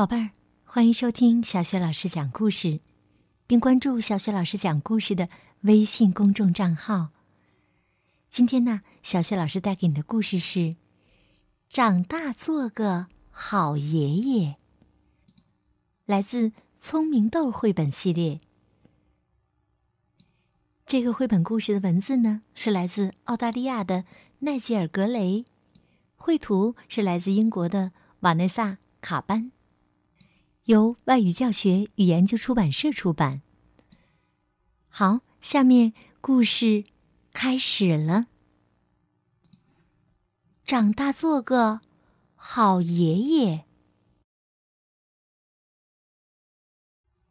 宝贝儿，欢迎收听小雪老师讲故事，并关注小雪老师讲故事的微信公众账号。今天呢，小雪老师带给你的故事是《长大做个好爷爷》，来自《聪明豆》绘本系列。这个绘本故事的文字呢，是来自澳大利亚的奈吉尔·格雷，绘图是来自英国的瓦内萨·卡班。由外语教学与研究出版社出版。好，下面故事开始了。长大做个好爷爷。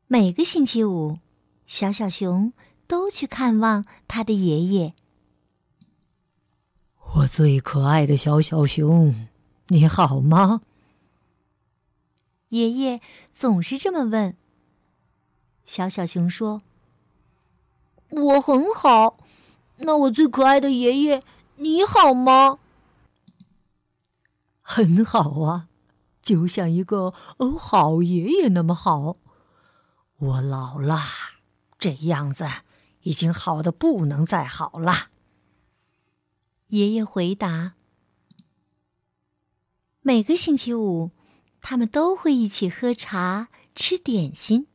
每个星期五，小小熊都去看望他的爷爷。我最可爱的小小熊，你好吗？爷爷总是这么问。小小熊说：“我很好，那我最可爱的爷爷，你好吗？”“很好啊，就像一个哦好爷爷那么好。”“我老了，这样子已经好的不能再好了。”爷爷回答。每个星期五。他们都会一起喝茶、吃点心。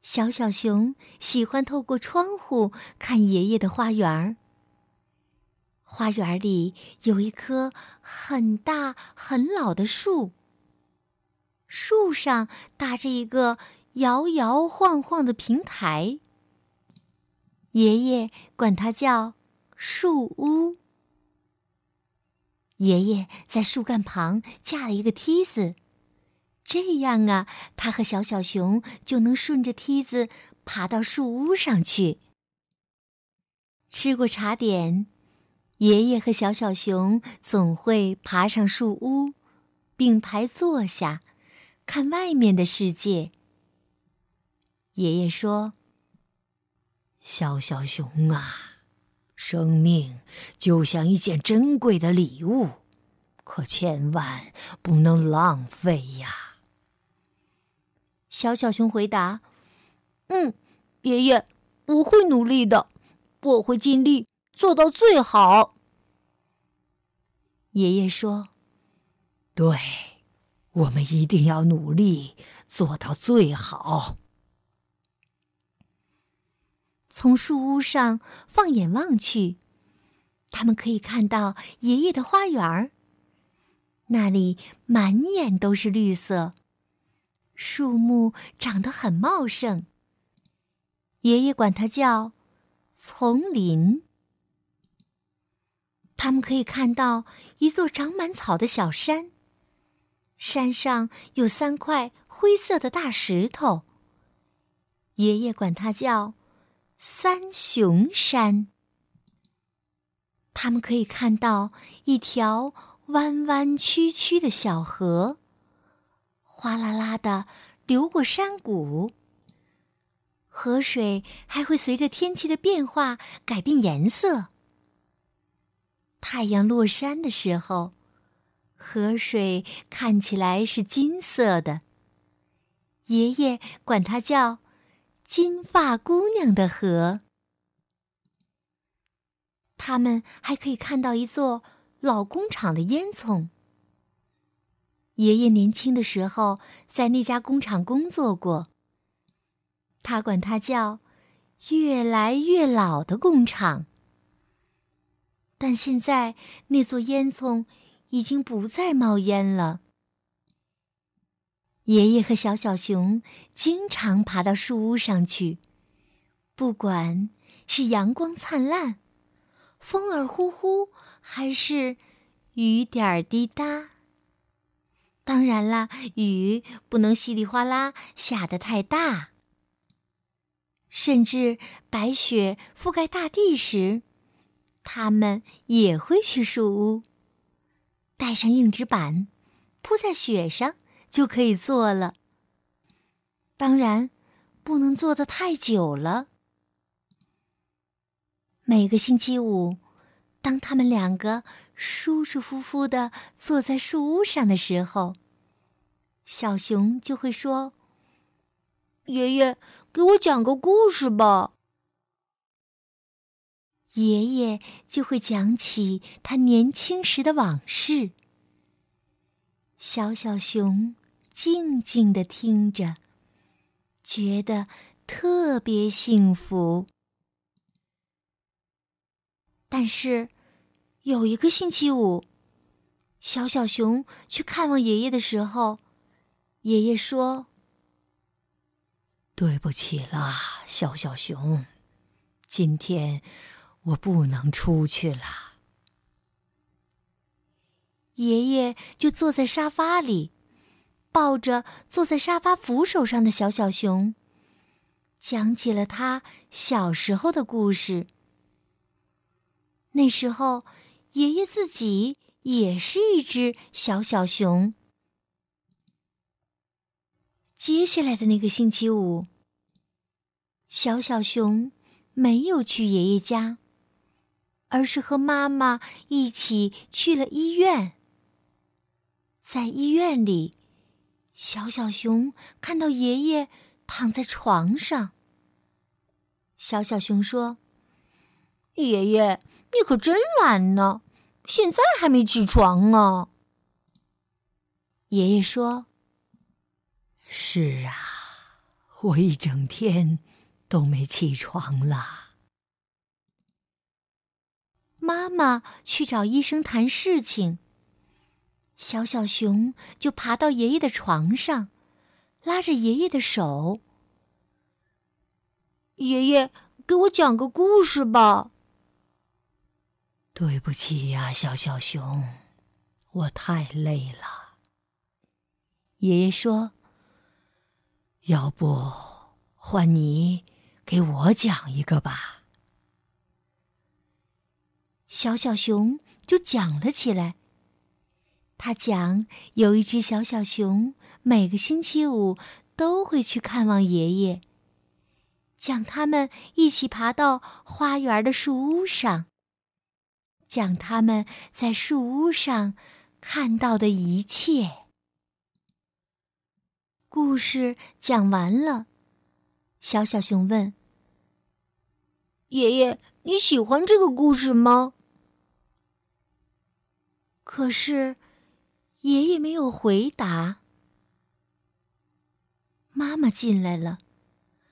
小小熊喜欢透过窗户看爷爷的花园儿。花园里有一棵很大很老的树，树上搭着一个摇摇晃晃的平台。爷爷管它叫树屋。爷爷在树干旁架了一个梯子，这样啊，他和小小熊就能顺着梯子爬到树屋上去。吃过茶点，爷爷和小小熊总会爬上树屋，并排坐下，看外面的世界。爷爷说：“小小熊啊。”生命就像一件珍贵的礼物，可千万不能浪费呀。小小熊回答：“嗯，爷爷，我会努力的，我会尽力做到最好。”爷爷说：“对，我们一定要努力做到最好。”从树屋上放眼望去，他们可以看到爷爷的花园儿。那里满眼都是绿色，树木长得很茂盛。爷爷管它叫丛林。他们可以看到一座长满草的小山，山上有三块灰色的大石头。爷爷管它叫。三雄山，他们可以看到一条弯弯曲曲的小河，哗啦啦的流过山谷。河水还会随着天气的变化改变颜色。太阳落山的时候，河水看起来是金色的。爷爷管它叫。金发姑娘的河，他们还可以看到一座老工厂的烟囱。爷爷年轻的时候在那家工厂工作过，他管它叫“越来越老的工厂”。但现在那座烟囱已经不再冒烟了。爷爷和小小熊经常爬到树屋上去，不管是阳光灿烂、风儿呼呼，还是雨点儿滴答。当然啦，雨不能稀里哗啦下得太大。甚至白雪覆盖大地时，他们也会去树屋，带上硬纸板，铺在雪上。就可以做了。当然，不能做的太久了。每个星期五，当他们两个舒舒服服的坐在树屋上的时候，小熊就会说：“爷爷，给我讲个故事吧。”爷爷就会讲起他年轻时的往事。小小熊静静的听着，觉得特别幸福。但是，有一个星期五，小小熊去看望爷爷的时候，爷爷说：“对不起啦，小小熊，今天。”我不能出去了。爷爷就坐在沙发里，抱着坐在沙发扶手上的小小熊，讲起了他小时候的故事。那时候，爷爷自己也是一只小小熊。接下来的那个星期五，小小熊没有去爷爷家。而是和妈妈一起去了医院。在医院里，小小熊看到爷爷躺在床上。小小熊说：“爷爷，你可真懒呢，现在还没起床啊。”爷爷说：“是啊，我一整天都没起床了。”妈妈去找医生谈事情，小小熊就爬到爷爷的床上，拉着爷爷的手。爷爷，给我讲个故事吧。对不起呀，小小熊，我太累了。爷爷说：“要不换你给我讲一个吧。”小小熊就讲了起来。他讲，有一只小小熊，每个星期五都会去看望爷爷。讲他们一起爬到花园的树屋上。讲他们在树屋上看到的一切。故事讲完了，小小熊问：“爷爷，你喜欢这个故事吗？”可是，爷爷没有回答。妈妈进来了，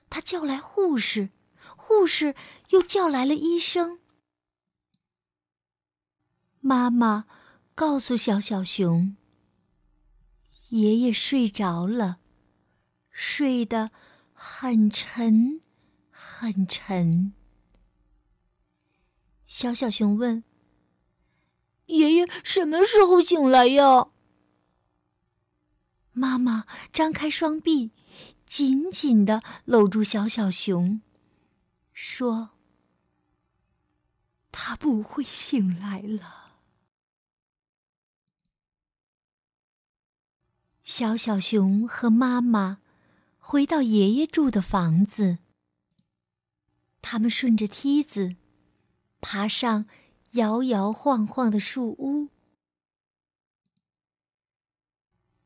她叫来护士，护士又叫来了医生。妈妈告诉小小熊：“爷爷睡着了，睡得很沉，很沉。”小小熊问。爷爷什么时候醒来呀？妈妈张开双臂，紧紧的搂住小小熊，说：“他不会醒来了。”小小熊和妈妈回到爷爷住的房子，他们顺着梯子爬上。摇摇晃晃的树屋，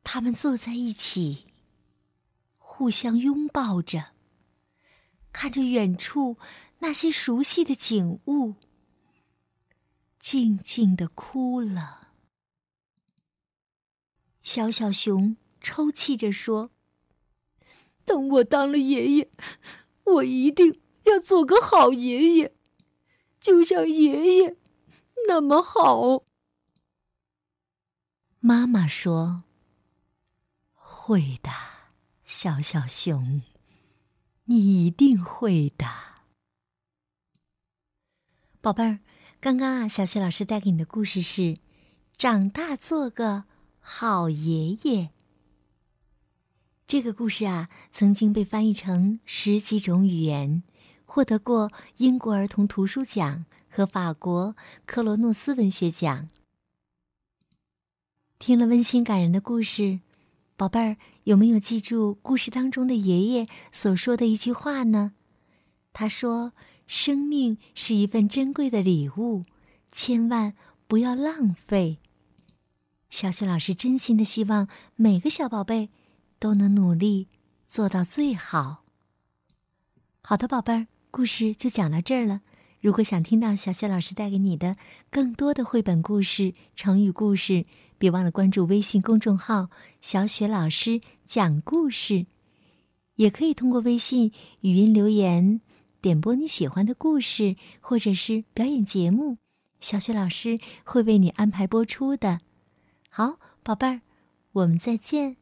他们坐在一起，互相拥抱着，看着远处那些熟悉的景物，静静的哭了。小小熊抽泣着说：“等我当了爷爷，我一定要做个好爷爷，就像爷爷。”那么好，妈妈说：“会的，小小熊，你一定会的。”宝贝儿，刚刚啊，小雪老师带给你的故事是《长大做个好爷爷》。这个故事啊，曾经被翻译成十几种语言，获得过英国儿童图书奖。和法国克罗诺斯文学奖。听了温馨感人的故事，宝贝儿有没有记住故事当中的爷爷所说的一句话呢？他说：“生命是一份珍贵的礼物，千万不要浪费。”小雪老师真心的希望每个小宝贝都能努力做到最好。好的，宝贝儿，故事就讲到这儿了。如果想听到小雪老师带给你的更多的绘本故事、成语故事，别忘了关注微信公众号“小雪老师讲故事”。也可以通过微信语音留言点播你喜欢的故事，或者是表演节目，小雪老师会为你安排播出的。好，宝贝儿，我们再见。